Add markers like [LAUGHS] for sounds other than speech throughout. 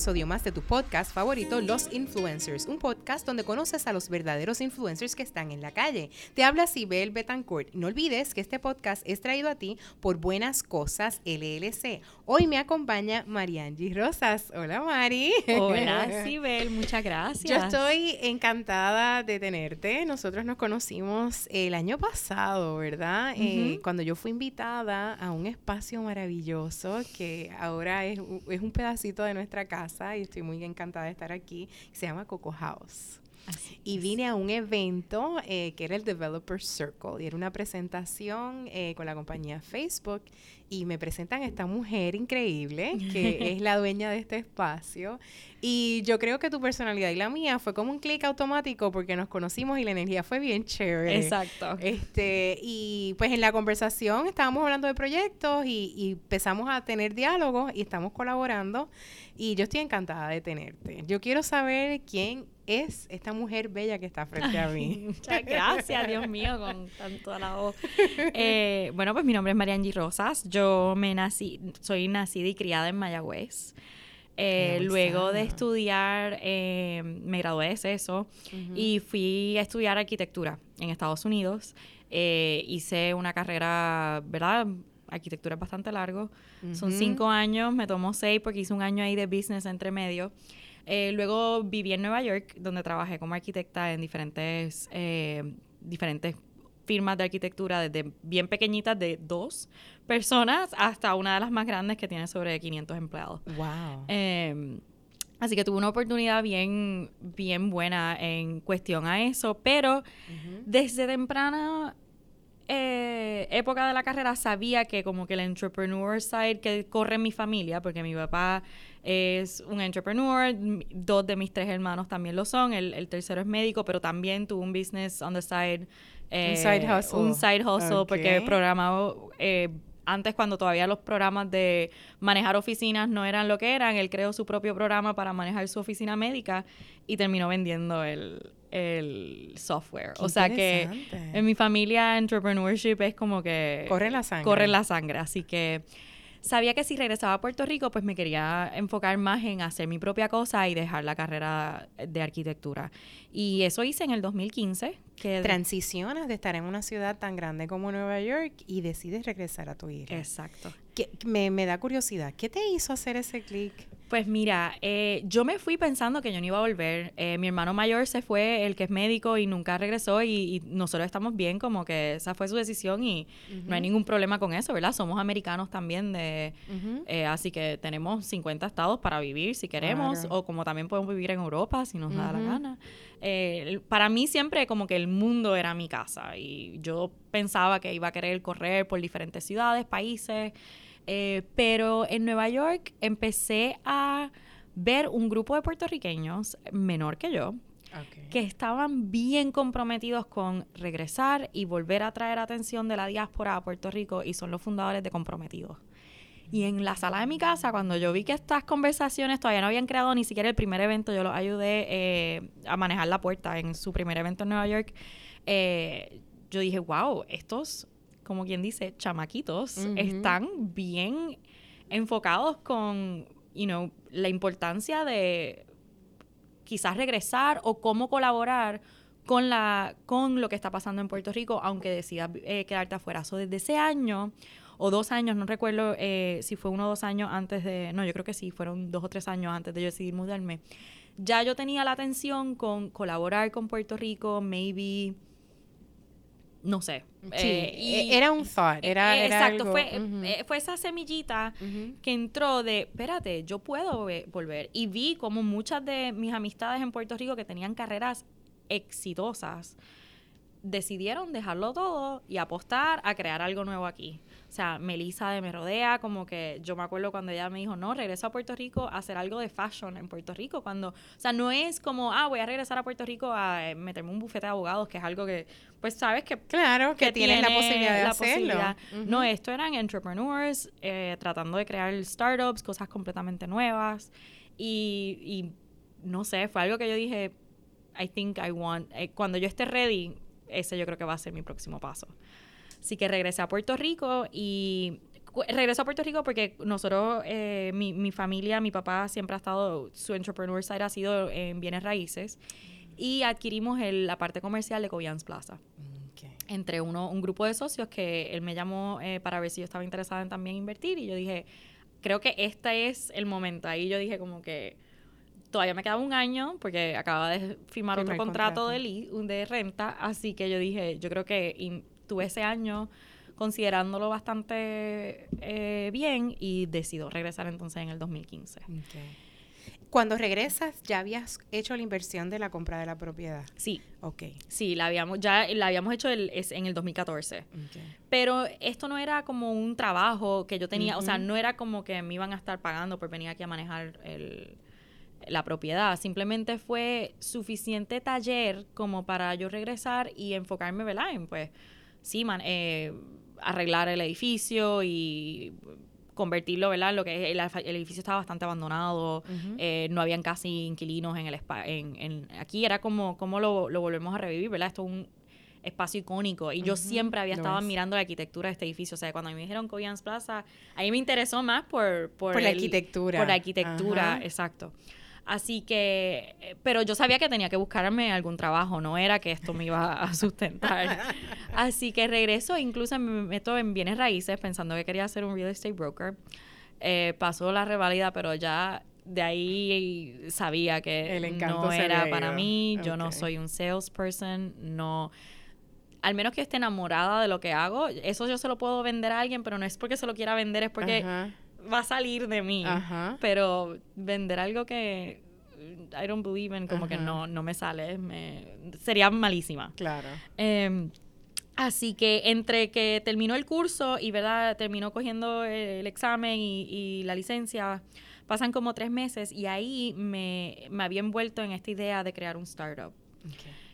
Episodio más de tu podcast favorito, Los Influencers, un podcast donde conoces a los verdaderos influencers que están en la calle. Te habla Sibel Betancourt. No olvides que este podcast es traído a ti por Buenas Cosas LLC. Hoy me acompaña Mariangi Rosas. Hola Mari. Hola [LAUGHS] Sibel, muchas gracias. Yo estoy encantada de tenerte. Nosotros nos conocimos el año pasado, ¿verdad? Eh, cuando yo fui invitada a un espacio maravilloso que ahora es, es un pedacito de nuestra casa y estoy muy encantada de estar aquí. Se llama Coco House. Y vine a un evento eh, que era el Developer Circle y era una presentación eh, con la compañía Facebook y me presentan a esta mujer increíble que es [LAUGHS] la dueña de este espacio y yo creo que tu personalidad y la mía fue como un clic automático porque nos conocimos y la energía fue bien chévere. Exacto. Este, y pues en la conversación estábamos hablando de proyectos y, y empezamos a tener diálogos y estamos colaborando y yo estoy encantada de tenerte. Yo quiero saber quién es esta mujer bella que está frente a mí. Muchas gracias, Dios mío, con tanto voz. Eh, bueno, pues mi nombre es Mariangi Rosas. Yo me nací, soy nacida y criada en Mayagüez. Eh, luego de estudiar, eh, me gradué de eso y fui a estudiar arquitectura en Estados Unidos. hice una carrera, ¿verdad? Arquitectura es bastante largo. Son cinco años, me tomó seis porque hice un año ahí de business entre medio. Eh, luego viví en Nueva York, donde trabajé como arquitecta en diferentes, eh, diferentes firmas de arquitectura, desde bien pequeñitas de dos personas hasta una de las más grandes que tiene sobre 500 empleados. Wow. Em, así que tuve una oportunidad bien, bien buena en cuestión a eso, pero desde temprana eh, época de la carrera sabía que como que el entrepreneur side que corre en mi familia, porque mi papá es un entrepreneur, dos de mis tres hermanos también lo son, el, tercero es médico, pero también tuvo un business on the side. un side eh, hustle. Un side hustle, porque programaba... Eh, antes cuando todavía los programas de manejar oficinas no eran lo que eran, él creó su propio programa para manejar su oficina médica y terminó vendiendo el, el software. o sea que en mi familia entrepreneurship es como que... Corre la sangre. Corre la sangre, así que sabía que si regresaba a Puerto Rico, pues me quería enfocar más en hacer mi propia cosa y dejar la carrera de arquitectura. Y eso hice en el 2015. Que Transicionas de estar en una ciudad tan grande como Nueva York y decides regresar a tu isla. Exacto. me, me da curiosidad, ¿qué te hizo hacer ese clic? Pues mira, eh, yo me fui pensando que yo no iba a volver. Eh, mi hermano mayor se fue, el que es médico, y nunca regresó y, nosotros estamos bien, como que esa fue su decisión y no hay ningún problema con eso, ¿verdad? Somos americanos también, de, eh, así que tenemos 50 estados para vivir si queremos, o como también podemos vivir en Europa si nos da la gana. para mí siempre como que el mundo era mi casa y yo pensaba que iba a querer correr por diferentes ciudades, países. Eh, pero en Nueva York empecé a ver un grupo de puertorriqueños menor que yo, que estaban bien comprometidos con regresar y volver a traer atención de la diáspora a Puerto Rico y son los fundadores de Comprometidos. Y en la sala de mi casa, cuando yo vi que estas conversaciones todavía no habían creado ni siquiera el primer evento, yo los ayudé eh, a manejar la puerta en su primer evento en Nueva York, eh, yo dije, wow, estos como quien dice, chamaquitos, están bien enfocados con, you know, la importancia de quizás regresar o cómo colaborar con la con lo que está pasando en Puerto Rico, aunque decidas eh, quedarte afuera. So, desde ese año o dos años, no recuerdo eh, si fue uno o dos años antes de, no, yo creo que sí, fueron dos o tres años antes de yo decidir mudarme. Ya yo tenía la atención con colaborar con Puerto Rico, maybe no sé. Eh, e-, era un thought, era, eh, exacto, fue, eh, fue esa semillita que entró de, espérate, yo puedo volver. Y vi como muchas de mis amistades en Puerto Rico que tenían carreras exitosas, decidieron dejarlo todo y apostar a crear algo nuevo aquí. O sea, Melissa de Me Rodea, como que yo me acuerdo cuando ella me dijo, no, regreso a Puerto Rico a hacer algo de fashion en Puerto Rico. Cuando, o sea, no es como, ah, voy a regresar a Puerto Rico a eh, meterme un bufete de abogados, que es algo que, pues, sabes que. Claro, que, tienes la posibilidad de hacerlo. No, esto eran entrepreneurs eh, tratando de crear startups, cosas completamente nuevas. Y, y no sé, fue algo que yo dije, I think I want. Eh, cuando yo esté ready, ese yo creo que va a ser mi próximo paso. Así que regresé a Puerto Rico y regreso a Puerto Rico porque nosotros, eh, mi, mi, familia, mi papá siempre ha estado, su entrepreneur side ha sido en bienes raíces y adquirimos el, la parte comercial de Cobians Plaza. Entre uno, un grupo de socios que él me llamó eh, para ver si yo estaba interesada en también invertir y yo dije, creo que este es el momento. Ahí yo dije como que todavía me quedaba un año porque acababa de firmar otro contrato, De, de renta, así que yo dije, yo creo que tuve ese año considerándolo bastante eh, bien y decido regresar entonces en el 2015. Cuando regresas, ¿ya habías hecho la inversión de la compra de la propiedad? Sí. Ok. Sí, la habíamos, ya la habíamos hecho el, en el 2014. Pero esto no era como un trabajo que yo tenía, o sea, no era como que me iban a estar pagando por venir aquí a manejar la propiedad. Simplemente fue suficiente taller como para yo regresar y enfocarme, ¿verdad? En pues, sí, man, eh, arreglar el edificio y convertirlo, ¿verdad? Lo que el, edificio estaba bastante abandonado, eh, no habían casi inquilinos en el en, aquí era como, como lo, volvemos a revivir, ¿verdad? Esto es un espacio icónico y yo siempre había estado mirando la arquitectura de este edificio, o sea, cuando me dijeron Coyans Plaza, ahí me interesó más por por, la arquitectura. Por la arquitectura, exacto. Así que, eh, pero yo sabía que tenía que buscarme algún trabajo, no era que esto me iba a [LAUGHS] sustentar. Así que regreso, incluso me meto en bienes raíces pensando que quería ser un real estate broker. Eh, pasó la revalida, pero ya de ahí sabía que no era para mí, yo no soy un salesperson, no al menos que esté enamorada de lo que hago, eso yo se lo puedo vender a alguien, pero no es porque se lo quiera vender, es porque va a salir de mí. Pero vender algo que I don't believe in, como que no, no me sale, me, sería malísima. Claro. Em, así que entre que terminó el curso y, ¿verdad? Terminó cogiendo el, examen y, la licencia, pasan como tres meses y ahí me, me había envuelto en esta idea de crear un startup.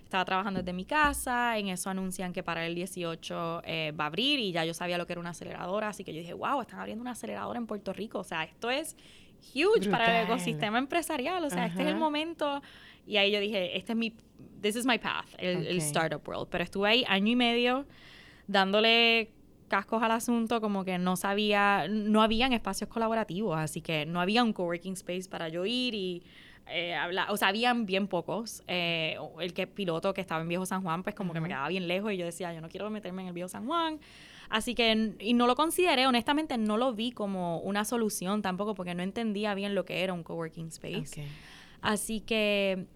Estaba trabajando desde mi casa, en eso anuncian que para el 18 eh, va a abrir y ya yo sabía lo que era una aceleradora, así que yo dije, wow, están abriendo una aceleradora en Puerto Rico, o sea, esto es huge para el ecosistema empresarial, o sea, este es el momento. Y ahí yo dije, este es mi, this is my path, el, el startup world. Pero estuve ahí año y medio dándole cascos al asunto, como que no sabía, no habían espacios colaborativos, así que no había un coworking space para yo ir y eh, o sea, habían bien pocos. Eh, el que piloto que estaba en Viejo San Juan, pues como que me quedaba bien lejos y yo decía, yo no quiero meterme en el Viejo San Juan. Así que, y no lo consideré, honestamente no lo vi como una solución tampoco porque no entendía bien lo que era un coworking space. Así que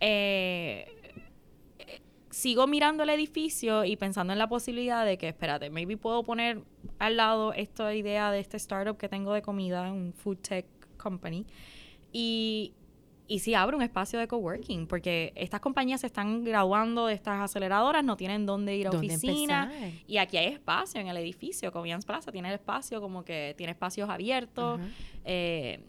eh, sigo mirando el edificio y pensando en la posibilidad de que, espérate, maybe puedo poner al lado esta idea de este startup que tengo de comida, un food tech company, y y si abre un espacio de coworking, porque estas compañías se están graduando de estas aceleradoras, no tienen dónde ir a oficina. Y aquí hay espacio en el edificio, Convenience Plaza tiene el espacio, como que tiene espacios abiertos. Eh,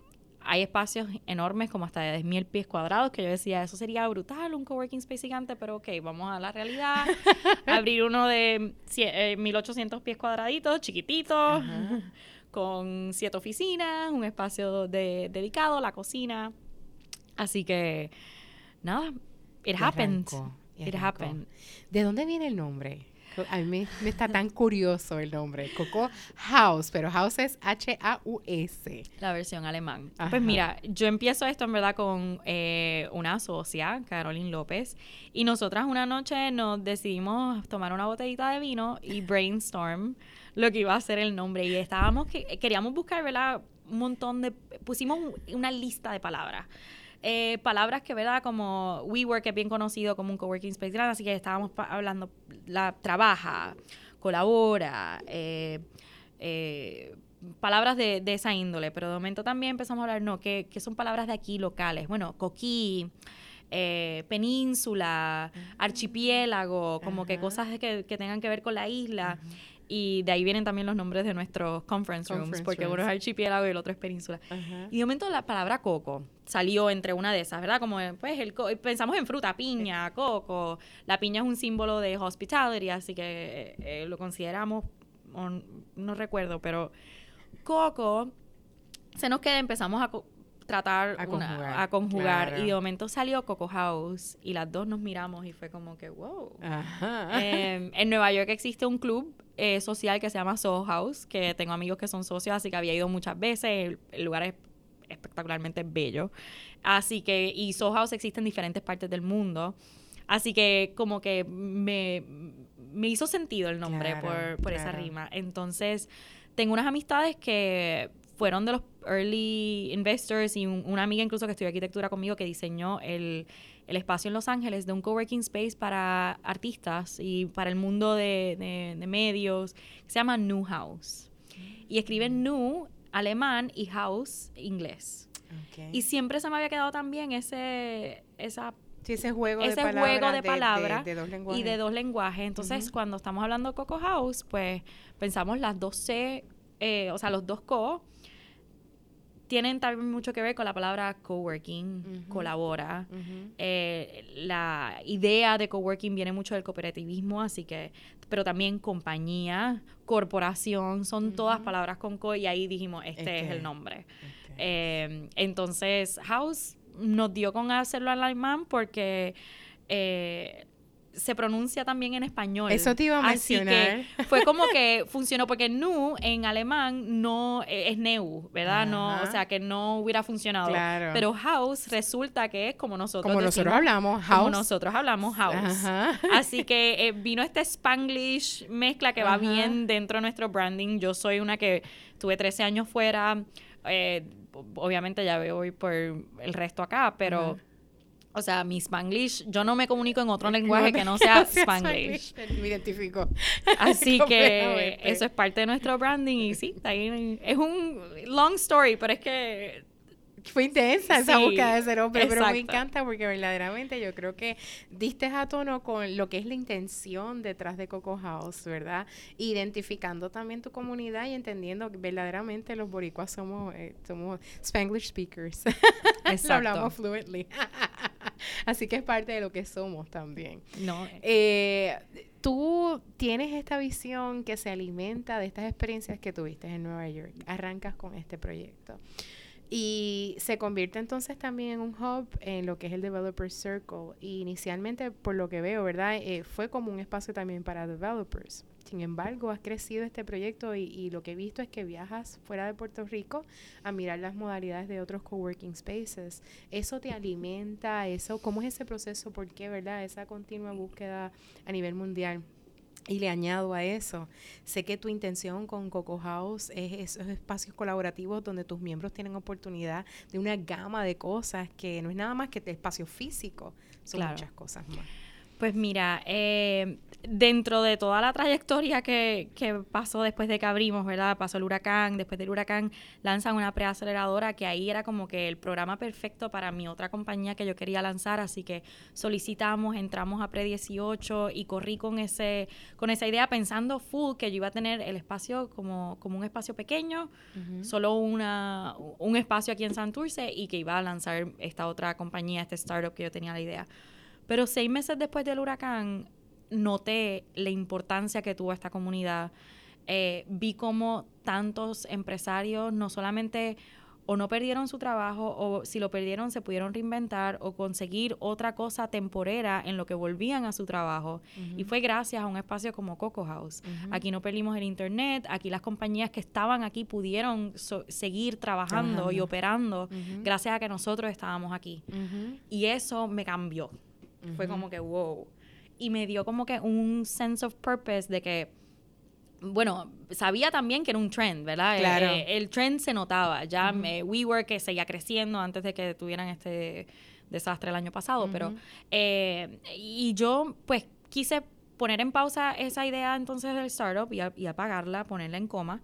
hay espacios enormes, como hasta de 10.000 pies cuadrados, que yo decía, eso sería brutal, un coworking space gigante, pero ok, vamos a la realidad. [LAUGHS] Abrir uno de 1.800 eh, pies cuadraditos, chiquititos, [LAUGHS] con siete oficinas, un espacio de, dedicado, la cocina Así que, nada, it happened. it happened. ¿De dónde viene el nombre? A mí me, está tan curioso el nombre. Coco House, pero House es H-A-U-S. La versión alemán. Pues mira, yo empiezo esto en verdad con eh, una socia, Caroline López, y nosotras una noche nos decidimos tomar una botellita de vino y brainstorm lo que iba a ser el nombre. Y estábamos, que, queríamos buscar, ¿verdad? Un montón de, pusimos una lista de palabras eh, palabras que, ¿verdad? Como WeWork, que es bien conocido como un coworking space grande, así que estábamos hablando, la trabaja, colabora, eh, eh, palabras de, esa índole, pero de momento también empezamos a hablar, no, que, son palabras de aquí locales. Bueno, coquí, península, archipiélago, como que cosas que, tengan que ver con la isla. Y de ahí vienen también los nombres de nuestros conference rooms, porque uno es archipiélago y el otro es península. Y de momento la palabra coco salió entre una de esas, ¿verdad? Como pues el pensamos en fruta, piña, coco. La piña es un símbolo de hospitality, así que eh, lo consideramos, no recuerdo, pero coco se nos queda, empezamos a tratar a conjugar, y de momento salió Coco House y las dos nos miramos y fue como que wow. Em, en Nueva York existe un club eh, social que se llama Soho House, que tengo amigos que son socios, así que había ido muchas veces. El, lugar es espectacularmente bello. Así que, y Soho House existe en diferentes partes del mundo. Así que como que me, me hizo sentido el nombre por, por esa rima. Entonces, tengo unas amistades que fueron de los early investors y una amiga incluso que estudió arquitectura conmigo que diseñó el, el, espacio en Los Ángeles de un coworking space para artistas y para el mundo de, de, medios, se llama New House. Y escriben New alemán y House inglés. Y siempre se me había quedado también ese, esa ese juego de palabras. de, dos lenguajes. Y de dos lenguajes. Entonces, cuando estamos hablando de Coco House, pues pensamos las dos C, eh, o sea, los dos co tienen también mucho que ver con la palabra coworking, colabora. Eh, la idea de coworking viene mucho del cooperativismo, así que, pero también compañía, corporación, son todas palabras con co y ahí dijimos, este, es el nombre. Eh, entonces, House nos dio con hacerlo al alemán porque eh, se pronuncia también en español. Eso te iba a mencionar. Así que fue como que [LAUGHS] funcionó porque nu en alemán no eh, es neu, ¿verdad? No, o sea, que no hubiera funcionado. Claro. Pero house resulta que es como nosotros Como nosotros hablamos, house. Como nosotros hablamos house. Así que eh, vino este spanglish mezcla que va bien dentro de nuestro branding. Yo soy una que tuve 13 años fuera, eh, obviamente ya veo hoy por el resto acá, pero o sea, mi Spanglish, yo no me comunico en otro [LAUGHS] lenguaje que no sea [LAUGHS] Spanglish. Me identifico. [LAUGHS] Así que eso es parte de nuestro branding y sí, es un long story, pero es que fue intensa esa búsqueda de ser hombre, pero me encanta porque verdaderamente yo creo que diste a tono con lo que es la intención detrás de Coco House, ¿verdad? Identificando también tu comunidad y entendiendo que verdaderamente los boricuas somos, eh, somos Spanglish speakers. Exacto. hablamos fluently. [LAUGHS] Así que es parte de lo que somos también. No. Eh, tú tienes esta visión que se alimenta de estas experiencias que tuviste en Nueva York. Arrancas con este proyecto. Y se convierte entonces también en un hub en lo que es el Developer Circle. Y inicialmente, por lo que veo, ¿verdad? Eh, fue como un espacio también para developers. Sin embargo, has crecido este proyecto y, y, lo que he visto es que viajas fuera de Puerto Rico a mirar las modalidades de otros coworking spaces. Eso te alimenta, eso, ¿cómo es ese proceso? ¿Por qué, verdad? Esa continua búsqueda a nivel mundial. Y le añado a eso, sé que tu intención con Coco House es esos espacios colaborativos donde tus miembros tienen oportunidad de una gama de cosas que no es nada más que el espacio físico, son muchas cosas más. Pues mira, eh, dentro de toda la trayectoria que, que, pasó después de que abrimos, ¿verdad? Pasó el huracán, después del huracán lanzan una preaceleradora que ahí era como que el programa perfecto para mi otra compañía que yo quería lanzar, así que solicitamos, entramos a Pre18 y corrí con ese con esa idea pensando full que yo iba a tener el espacio como, como un espacio pequeño, solo una, un espacio aquí en Santurce y que iba a lanzar esta otra compañía, este startup que yo tenía la idea. Pero seis meses después del huracán, noté la importancia que tuvo esta comunidad. Eh, vi cómo tantos empresarios no solamente o no perdieron su trabajo o si lo perdieron se pudieron reinventar o conseguir otra cosa temporera en lo que volvían a su trabajo. Y fue gracias a un espacio como Coco House. Aquí no perdimos el internet, aquí las compañías que estaban aquí pudieron seguir trabajando y operando gracias a que nosotros estábamos aquí. Y eso me cambió. Fue como que, wow. Y me dio como que un sense of purpose de que, bueno, sabía también que era un trend, ¿verdad? Claro. Eh, el trend se notaba. Ya WeWork que seguía creciendo antes de que tuvieran este desastre el año pasado, pero... Eh, y yo, pues, quise poner en pausa esa idea entonces del startup y, y apagarla, ponerla en coma.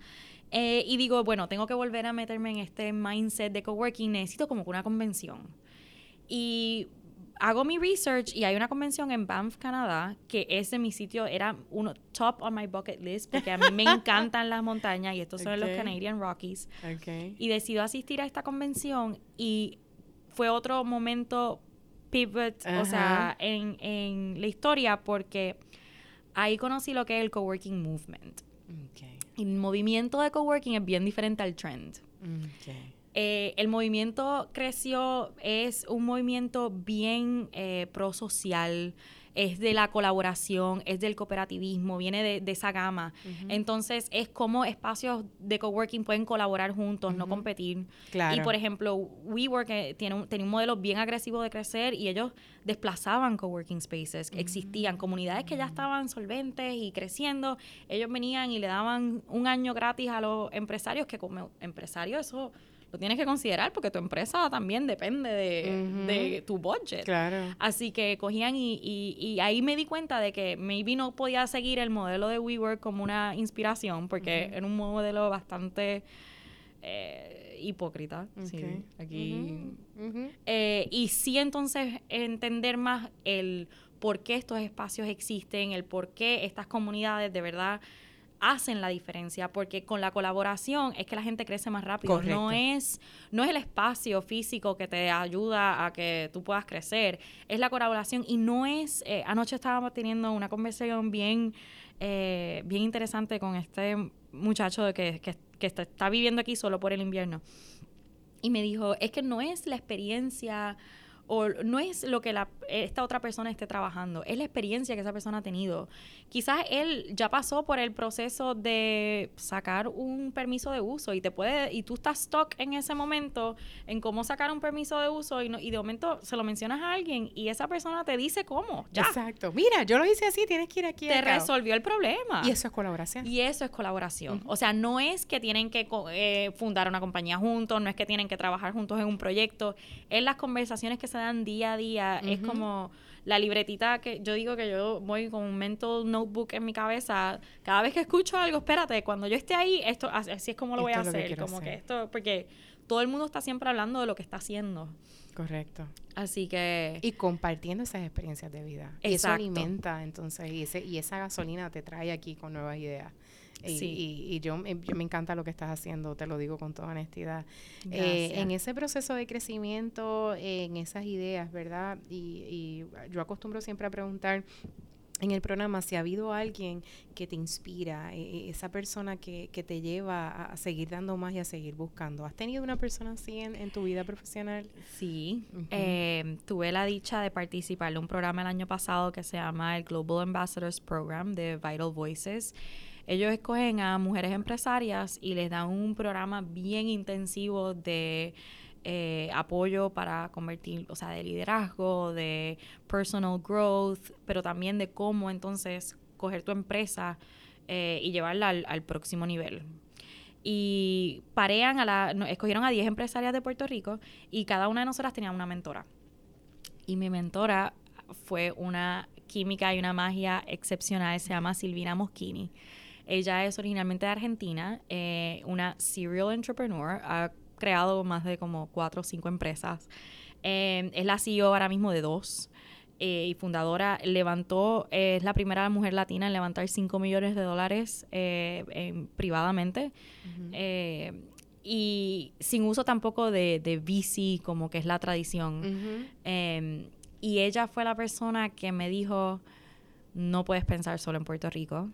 Eh, y digo, bueno, tengo que volver a meterme en este mindset de coworking, necesito como una convención. Y hago mi research y hay una convención en Banff, Canadá, que ese mi sitio, era uno top on my bucket list, porque a mí me [LAUGHS] encantan las montañas y estos son los Canadian Rockies. Y decido asistir a esta convención y fue otro momento pivot, o sea, en, en, la historia, porque ahí conocí lo que es el coworking movement. Y el movimiento de coworking es bien diferente al trend. Eh, el movimiento creció, es un movimiento bien eh, prosocial. es de la colaboración, es del cooperativismo, viene de, esa gama. Entonces, es como espacios de coworking pueden colaborar juntos, no competir. Y, por ejemplo, WeWork eh, tiene un, tenía un modelo bien agresivo de crecer y ellos desplazaban coworking spaces. Existían comunidades que ya estaban solventes y creciendo. Ellos venían y le daban un año gratis a los empresarios, que como empresario eso lo tienes que considerar porque tu empresa también depende de, tu budget. Claro. Así que cogían y, y, ahí me di cuenta de que maybe no podía seguir el modelo de WeWork como una inspiración porque era un modelo bastante eh, hipócrita. Sí, aquí. Eh, y sí entonces entender más el por qué estos espacios existen, el por qué estas comunidades de verdad hacen la diferencia, porque con la colaboración es que la gente crece más rápido. No es, no es el espacio físico que te ayuda a que tú puedas crecer, es la colaboración y no es, eh, anoche estábamos teniendo una conversación bien, eh, bien interesante con este muchacho de que, que, que está viviendo aquí solo por el invierno. Y me dijo, es que no es la experiencia o no es lo que la, esta otra persona esté trabajando, es la experiencia que esa persona ha tenido. Quizás él ya pasó por el proceso de sacar un permiso de uso y te puede y tú estás stuck en ese momento en cómo sacar un permiso de uso y, y de momento se lo mencionas a alguien y esa persona te dice cómo. Ya. Exacto. Mira, yo lo hice así, tienes que ir aquí. Te resolvió el problema. Y eso es colaboración. Y eso es colaboración. O sea, no es que tienen que eh, fundar una compañía juntos, no es que tienen que trabajar juntos en un proyecto, es las conversaciones que se dan día a día. Es como la libretita que yo digo que yo voy con un mental notebook en mi cabeza. Cada vez que escucho algo, espérate, cuando yo esté ahí, esto así es como lo voy a hacer. Como que esto, porque todo el mundo está siempre hablando de lo que está haciendo. Correcto. Así que... Y compartiendo esas experiencias de vida. Y eso alimenta, entonces, y, ese, y esa gasolina te trae aquí con nuevas ideas. Y, yo, me encanta lo que estás haciendo, te lo digo con toda honestidad. Eh, en ese proceso de crecimiento, en esas ideas, ¿verdad? Y, yo acostumbro siempre a preguntar en el programa si ha habido alguien que te inspira, e, e, esa persona que, te lleva a, seguir dando más y a seguir buscando. ¿Has tenido una persona así en, tu vida profesional? Sí, eh, tuve la dicha de participar en un programa el año pasado que se llama el Global Ambassadors Program de Vital Voices. Ellos escogen a mujeres empresarias y les dan un programa bien intensivo de eh, apoyo para convertir, o sea, de liderazgo, de personal growth, pero también de cómo entonces coger tu empresa eh, y llevarla al, próximo nivel. Y parean a la, escogieron a 10 empresarias de Puerto Rico y cada una de nosotras tenía una mentora. Y mi mentora fue una química y una magia excepcional, se llama Silvina Moschini. Ella es originalmente de Argentina, eh, una serial entrepreneur, ha creado más de como cuatro o cinco empresas. Eh, es la CEO ahora mismo de dos. Eh, y fundadora, levantó, es la primera mujer latina en levantar 5 millones de dólares privadamente. y sin uso tampoco de, de VC, como que es la tradición. y ella fue la persona que me dijo, no puedes pensar solo en Puerto Rico,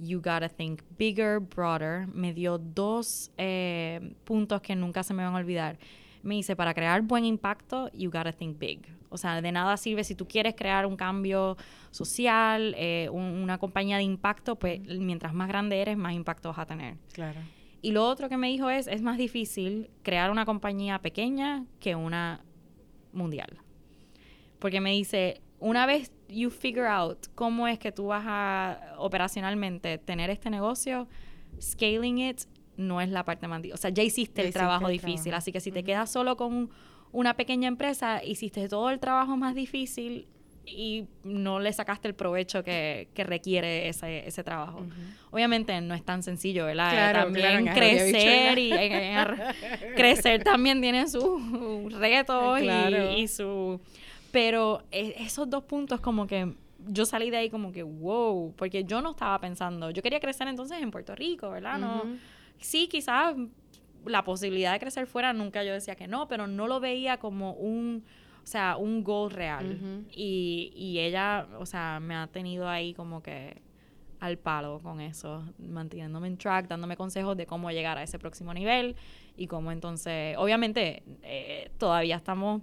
You Gotta Think Bigger, Broader, me dio dos eh, puntos que nunca se me van a olvidar. Me dice, para crear buen impacto, you gotta think big. O sea, de nada sirve si tú quieres crear un cambio social, eh, una compañía de impacto, pues mientras más grande eres, más impacto vas a tener. Claro. Y lo otro que me dijo es, es más difícil crear una compañía pequeña que una mundial. Porque me dice, una vez you figure out cómo es que tú vas a operacionalmente tener este negocio, scaling it no es la parte más difícil. O sea, ya hiciste el trabajo difícil. Así que si te quedas solo con una pequeña empresa, hiciste todo el trabajo más difícil y no le sacaste el provecho que, requiere ese, ese trabajo. Obviamente no es tan sencillo, ¿verdad? también crecer y [LAUGHS] crecer también tiene sus retos y, y su pero e, esos dos puntos como que yo salí de ahí como que, wow, porque yo no estaba pensando, yo quería crecer entonces en Puerto Rico, ¿verdad? No, sí, quizás la posibilidad de crecer fuera, nunca yo decía que no, pero no lo veía como un, o sea, un goal real. y, y ella, o sea, me ha tenido ahí como que al palo con eso, manteniéndome en track, dándome consejos de cómo llegar a ese próximo nivel y cómo entonces, obviamente, eh, todavía estamos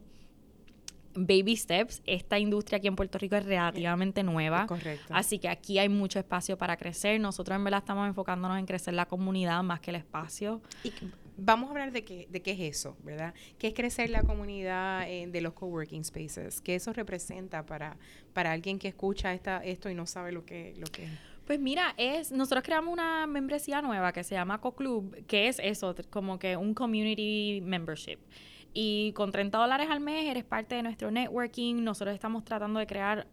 baby steps. Esta industria aquí en Puerto Rico es relativamente nueva. Correcto. Así que aquí hay mucho espacio para crecer. Nosotros en verdad estamos enfocándonos en crecer la comunidad más que el espacio. Y vamos a hablar de qué, de qué es eso, ¿verdad? ¿Qué es crecer la comunidad eh, de los coworking spaces? ¿Qué eso representa para, para alguien que escucha esta, esto y no sabe lo que, lo que es? Pues mira, es nosotros creamos una membresía nueva que se llama CoClub, que es eso, como que un community membership. Y con 30 dólares al mes eres parte de nuestro networking. Nosotros estamos tratando de crear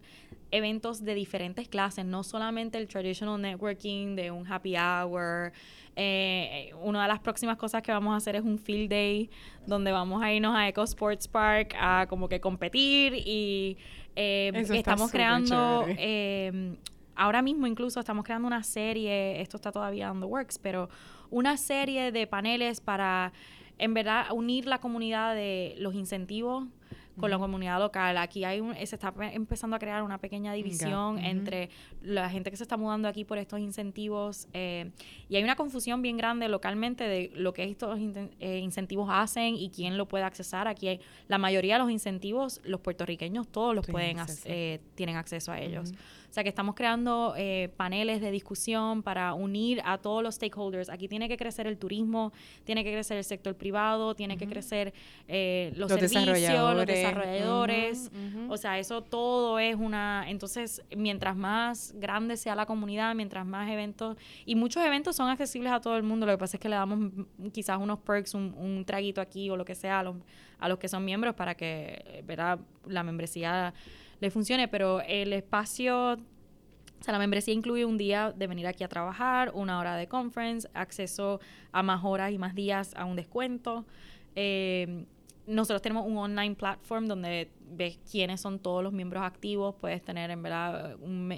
eventos de diferentes clases, no solamente el traditional networking de un happy hour. Eh, una de las próximas cosas que vamos a hacer es un field day donde vamos a irnos a Eco Sports Park a como que competir y eh, estamos creando eh, ahora mismo incluso estamos creando una serie, esto está todavía on the works, pero una serie de paneles para en verdad unir la comunidad de los incentivos con la comunidad local. Aquí hay un, se está empezando a crear una pequeña división entre la gente que se está mudando aquí por estos incentivos eh, y hay una confusión bien grande localmente de lo que estos eh, incentivos hacen y quién lo puede accesar. Aquí hay, la mayoría de los incentivos, los puertorriqueños todos los pueden, eh, tienen acceso a ellos. Sea que estamos creando eh, paneles de discusión para unir a todos los stakeholders. Aquí tiene que crecer el turismo, tiene que crecer el sector privado, tiene que crecer eh, los, servicios, los desarrolladores. O sea, eso todo es una... Entonces, mientras más grande sea la comunidad, mientras más eventos... Y muchos eventos son accesibles a todo el mundo. Lo que pasa es que le damos quizás unos perks, un, traguito aquí o lo que sea a los, a los que son miembros para que, ¿verdad? La membresía le funcione, pero el espacio, o sea, la membresía incluye un día de venir aquí a trabajar, una hora de conference, acceso a más horas y más días a un descuento. Eh, nosotros tenemos un online platform donde ves quiénes son todos los miembros activos, puedes tener en verdad, un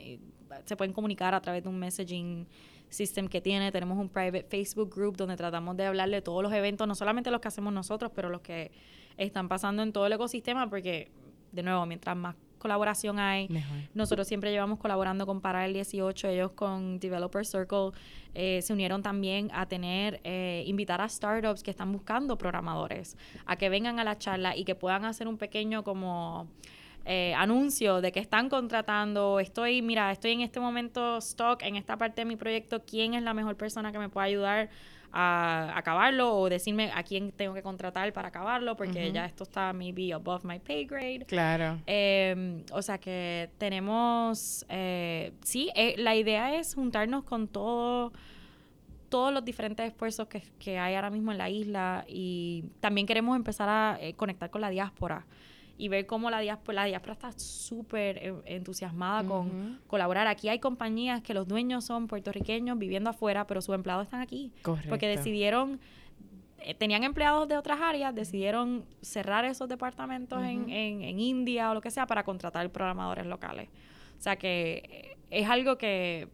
se pueden comunicar a través de un messaging system que tiene, tenemos un private Facebook group donde tratamos de hablarle de todos los eventos, no solamente los que hacemos nosotros, pero los que están pasando en todo el ecosistema, porque de nuevo, mientras más colaboración hay. Nosotros siempre llevamos colaborando con Para el 18, ellos con Developer Circle eh, se unieron también a tener, eh, invitar a startups que están buscando programadores a que vengan a la charla y que puedan hacer un pequeño como... Eh, anuncio de que están contratando, estoy, mira, estoy en este momento stock en esta parte de mi proyecto, ¿quién es la mejor persona que me pueda ayudar a acabarlo o decirme a quién tengo que contratar para acabarlo porque ya esto está maybe above my pay grade. Claro. Em, o sea que tenemos, eh, sí, eh, la idea es juntarnos con todo todos los diferentes esfuerzos que, que, hay ahora mismo en la isla y también queremos empezar a eh, conectar con la diáspora y ver cómo la diáspora, la diáspora está súper eh, entusiasmada con colaborar. Aquí hay compañías que los dueños son puertorriqueños viviendo afuera, pero sus empleados están aquí. Porque decidieron, eh, tenían empleados de otras áreas, decidieron cerrar esos departamentos en, en, en India o lo que sea para contratar programadores locales. O sea que eh, es algo que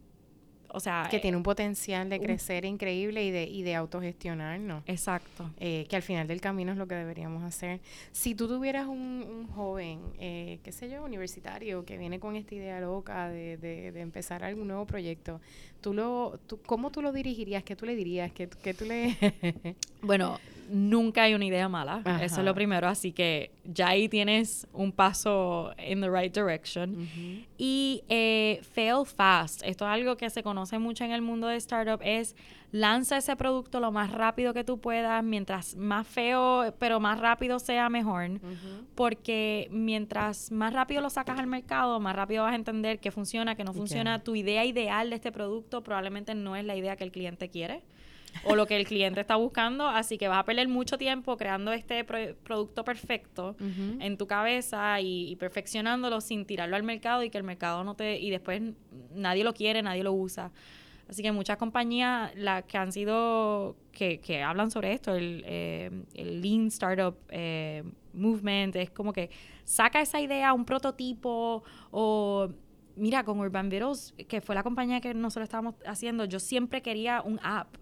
o sea, que tiene un potencial de crecer increíble y de, y de autogestionar, ¿no? Exacto. Eh, que al final del camino es lo que deberíamos hacer. Si tú tuvieras un, joven, eh, qué sé yo, universitario, que viene con esta idea loca de, de, de empezar algún nuevo proyecto, ¿tú lo, tú, ¿cómo tú lo dirigirías? ¿Qué tú le dirías? ¿Qué, qué tú le...? [LAUGHS] bueno, nunca hay una idea mala. Eso es lo primero. Así que ya ahí tienes un paso in the right direction. Y eh, fail fast. Esto es algo que se conoce mucho en el mundo de startup. Es lanza ese producto lo más rápido que tú puedas. Mientras más feo, pero más rápido sea, mejor. Porque mientras más rápido lo sacas al mercado, más rápido vas a entender qué funciona, qué no funciona. Tu idea ideal de este producto probablemente no es la idea que el cliente quiere o lo que el cliente está buscando, así que vas a perder mucho tiempo creando este producto perfecto en tu cabeza y, perfeccionándolo sin tirarlo al mercado y que el mercado no te y después nadie lo quiere, nadie lo usa. Así que muchas compañías las que han sido que, hablan sobre esto, el, eh, el Lean Startup eh, Movement, es como que saca esa idea, un prototipo o mira, con Urban Vittles, que fue la compañía que nosotros estábamos haciendo, yo siempre quería un app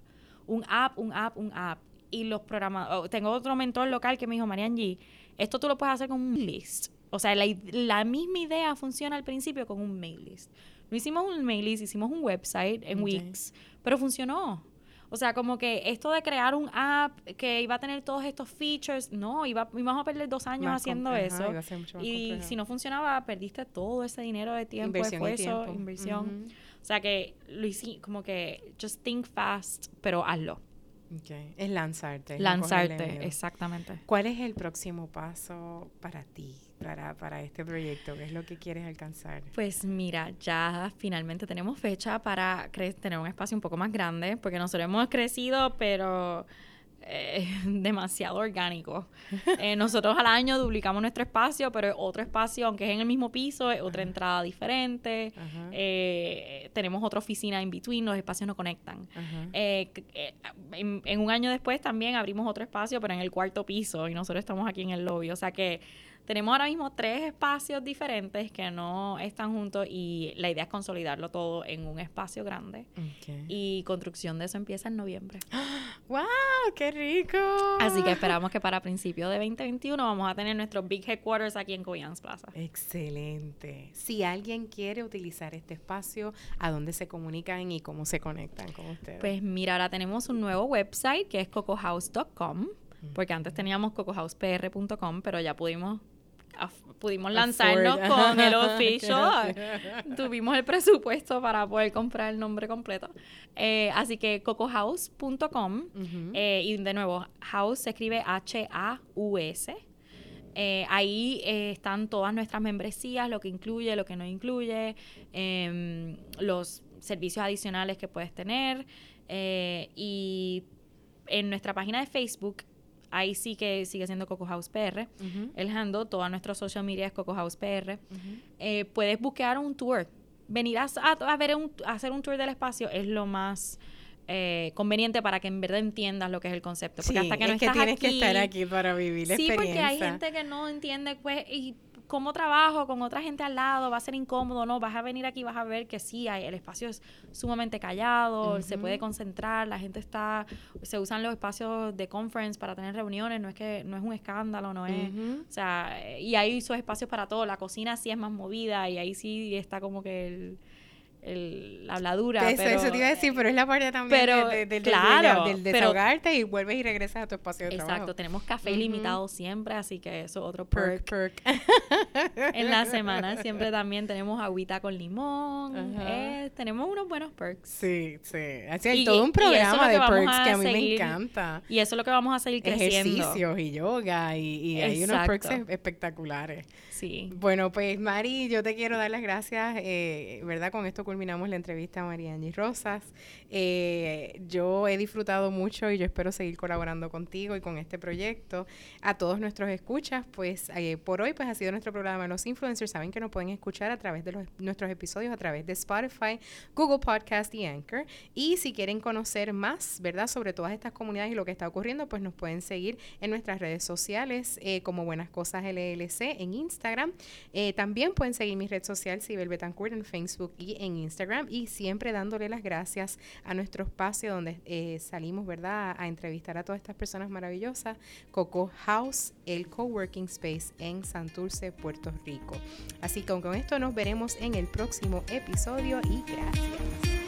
un app, un app, un app. Y los programadores, tengo otro mentor local que me dijo, Marian G, esto tú lo puedes hacer con un list. O sea, la, misma idea funciona al principio con un mail list. No hicimos un mail list, hicimos un website en Wix, pero funcionó. O sea, como que esto de crear un app que iba a tener todos estos features, no, iba, íbamos a perder dos años haciendo eso. y si no funcionaba, perdiste todo ese dinero de tiempo, esfuerzo, inversión. O sea que lo hice como que just think fast, pero hazlo. Okay. Es lanzarte. Lanzarte, exactamente. ¿Cuál es el próximo paso para ti, para, para este proyecto? ¿Qué es lo que quieres alcanzar? Pues mira, ya finalmente tenemos fecha para tener un espacio un poco más grande, porque nosotros hemos crecido, pero eh, [LAUGHS] demasiado orgánico. [LAUGHS] Eh, nosotros al año duplicamos nuestro espacio, pero otro espacio, aunque es en el mismo piso, es otra entrada diferente. Eh, tenemos otra oficina in between, los espacios no conectan. En, en, un año después también abrimos otro espacio, pero en el cuarto piso, y nosotros estamos aquí en el lobby. O sea que tenemos ahora mismo tres espacios diferentes que no están juntos y la idea es consolidarlo todo en un espacio grande. Y construcción de eso empieza en noviembre. [GASPS] ¡Wow! ¡Qué rico! Así que esperamos que para principios de 2021 vamos a tener nuestros big headquarters aquí en Coyans Plaza. Excelente. Si alguien quiere utilizar este espacio, ¿a dónde se comunican y cómo se conectan con ustedes? Pues mira, ahora tenemos un nuevo website que es cocohouse.com porque antes teníamos cocohousepr.com, pero ya pudimos pudimos lanzarnos con el [LAUGHS] official. Tuvimos el presupuesto para poder comprar el nombre completo. Eh, así que cocohouse.com eh, y de nuevo, house se escribe H-A-U-S. Eh, ahí están todas nuestras membresías, lo que incluye, lo que no incluye, em, los servicios adicionales que puedes tener. y en nuestra página de Facebook ahí sí que sigue siendo Coco House PR. El handle, todas nuestras social media es Coco House PR. Eh, puedes buscar un tour. Venir a, ver un, hacer un tour del espacio es lo más eh, conveniente para que en verdad entiendas lo que es el concepto. Porque hasta que no es que tienes que estar aquí para vivir la sí, porque hay gente que no entiende, pues, y como trabajo con otra gente al lado, va a ser incómodo, no, vas a venir aquí, vas a ver que sí, hay, el espacio es sumamente callado, se puede concentrar, la gente está, se usan los espacios de conference para tener reuniones, no es que, no es un escándalo, no es, o sea, y hay esos espacios para todo, la cocina sí es más movida y ahí sí está como que el el, la habladura. Eso, pero, eso te iba a decir, pero es la parte también pero, del claro, del desahogarte y vuelves y regresas a tu espacio de trabajo. Exacto, tenemos café ilimitado siempre, así que eso otro perk. perk, [LAUGHS] en la [LAUGHS] semana siempre también tenemos agüita con limón, eh, tenemos unos buenos perks. Sí, sí, así hay todo un programa de perks que a mí me encanta. Y eso es lo que vamos a seguir creciendo. Ejercicios y yoga y, y hay unos perks espectaculares. Sí. Bueno, pues Mari, yo te quiero dar las gracias, eh, ¿verdad? Con esto culminamos la entrevista a María Angie Rosas. Eh, yo he disfrutado mucho y yo espero seguir colaborando contigo y con este proyecto. A todos nuestros escuchas, pues eh, por hoy pues ha sido nuestro programa Los Influencers. Saben que nos pueden escuchar a través de nuestros episodios, a través de Spotify, Google Podcast y Anchor. Y si quieren conocer más, ¿verdad? Sobre todas estas comunidades y lo que está ocurriendo, pues nos pueden seguir en nuestras redes sociales eh, como Buenas Cosas LLC en Instagram. también pueden seguir mi red social Sibel Betancourt en Facebook y en Instagram y siempre dándole las gracias a nuestro espacio donde eh, salimos, ¿verdad?, a entrevistar a todas estas personas maravillosas, Coco House, el coworking space en Santurce, Puerto Rico. Así que con esto nos veremos en el próximo episodio y gracias.